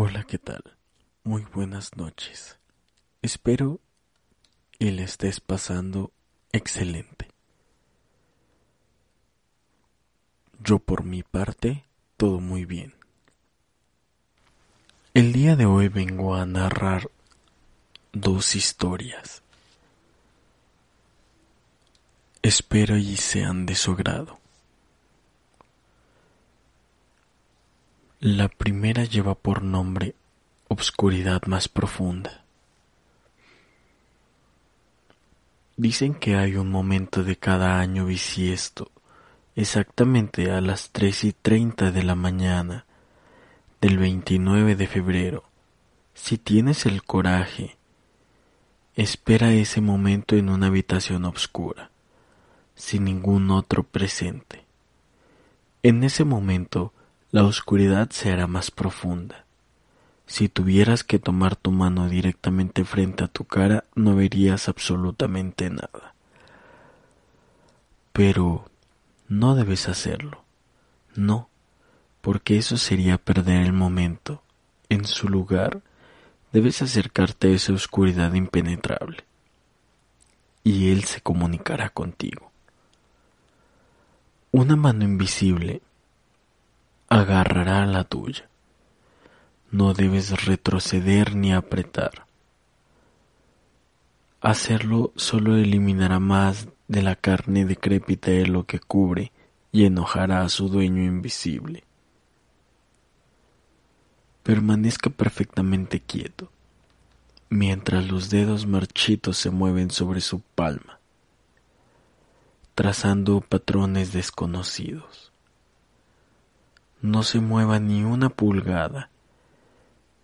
Hola, ¿qué tal? Muy buenas noches. Espero y le estés pasando excelente. Yo por mi parte, todo muy bien. El día de hoy vengo a narrar dos historias. Espero y sean de su agrado. La primera lleva por nombre Obscuridad más profunda. Dicen que hay un momento de cada año bisiesto, exactamente a las tres y treinta de la mañana del 29 de febrero. Si tienes el coraje, espera ese momento en una habitación oscura, sin ningún otro presente. En ese momento, la oscuridad se hará más profunda. Si tuvieras que tomar tu mano directamente frente a tu cara, no verías absolutamente nada. Pero no debes hacerlo. No, porque eso sería perder el momento. En su lugar, debes acercarte a esa oscuridad impenetrable. Y Él se comunicará contigo. Una mano invisible agarrará la tuya. No debes retroceder ni apretar. Hacerlo solo eliminará más de la carne decrépita de lo que cubre y enojará a su dueño invisible. Permanezca perfectamente quieto, mientras los dedos marchitos se mueven sobre su palma, trazando patrones desconocidos no se mueva ni una pulgada,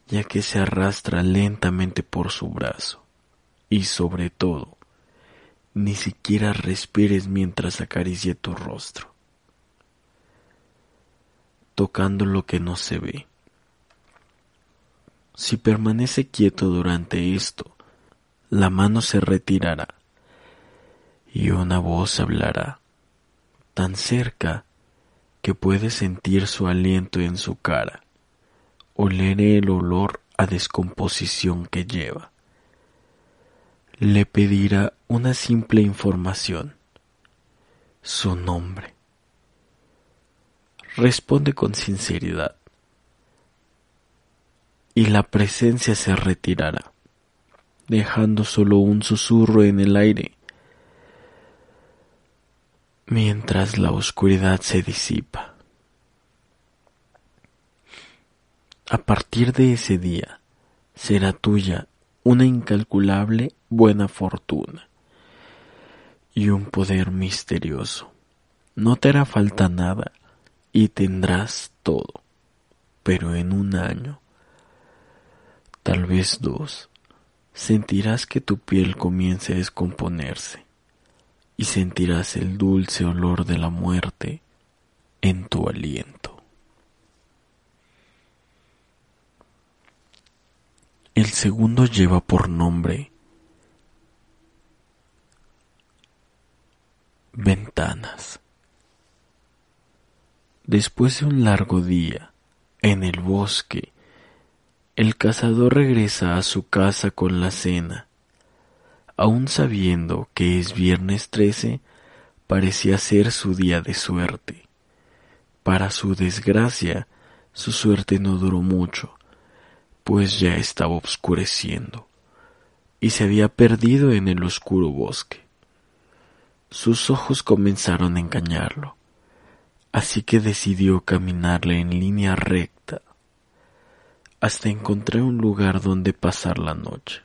ya que se arrastra lentamente por su brazo. Y sobre todo, ni siquiera respires mientras acaricie tu rostro, tocando lo que no se ve. Si permanece quieto durante esto, la mano se retirará y una voz hablará, tan cerca que puede sentir su aliento en su cara, oler el olor a descomposición que lleva. Le pedirá una simple información, su nombre. Responde con sinceridad y la presencia se retirará, dejando solo un susurro en el aire mientras la oscuridad se disipa. A partir de ese día será tuya una incalculable buena fortuna y un poder misterioso. No te hará falta nada y tendrás todo, pero en un año, tal vez dos, sentirás que tu piel comienza a descomponerse y sentirás el dulce olor de la muerte en tu aliento. El segundo lleva por nombre Ventanas. Después de un largo día en el bosque, el cazador regresa a su casa con la cena aun sabiendo que es viernes 13, parecía ser su día de suerte. Para su desgracia, su suerte no duró mucho, pues ya estaba oscureciendo, y se había perdido en el oscuro bosque. Sus ojos comenzaron a engañarlo, así que decidió caminarle en línea recta hasta encontrar un lugar donde pasar la noche.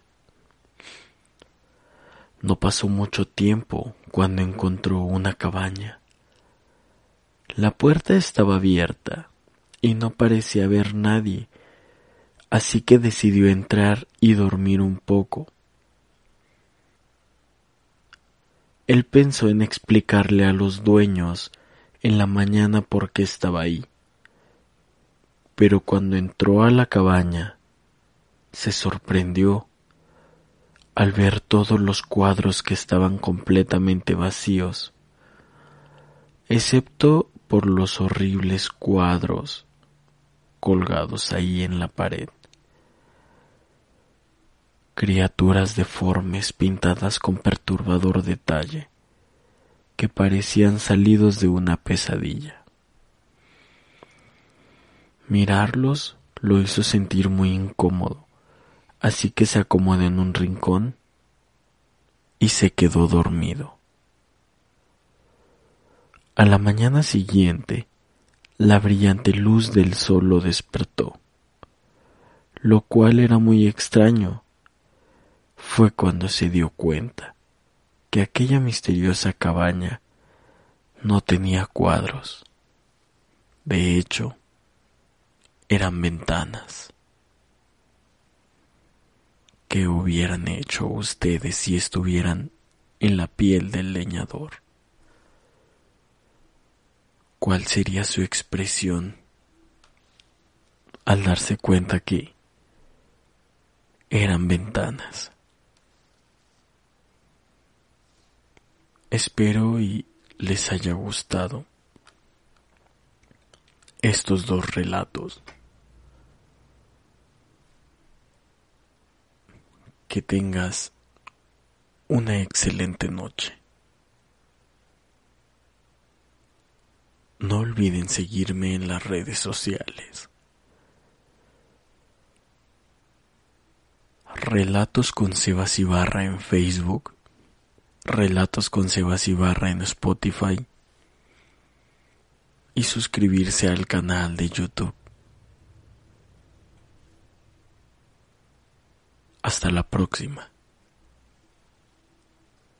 No pasó mucho tiempo cuando encontró una cabaña. La puerta estaba abierta y no parecía haber nadie, así que decidió entrar y dormir un poco. Él pensó en explicarle a los dueños en la mañana por qué estaba ahí, pero cuando entró a la cabaña se sorprendió al ver todos los cuadros que estaban completamente vacíos, excepto por los horribles cuadros colgados ahí en la pared. Criaturas deformes pintadas con perturbador detalle, que parecían salidos de una pesadilla. Mirarlos lo hizo sentir muy incómodo, así que se acomodó en un rincón y se quedó dormido. A la mañana siguiente, la brillante luz del sol lo despertó, lo cual era muy extraño. Fue cuando se dio cuenta que aquella misteriosa cabaña no tenía cuadros. De hecho, eran ventanas. ¿Qué hubieran hecho ustedes si estuvieran en la piel del leñador? ¿Cuál sería su expresión al darse cuenta que eran ventanas? Espero y les haya gustado estos dos relatos. Que tengas una excelente noche. No olviden seguirme en las redes sociales. Relatos con Sebas Ibarra en Facebook. Relatos con Sebas Ibarra en Spotify. Y suscribirse al canal de YouTube. Hasta la próxima.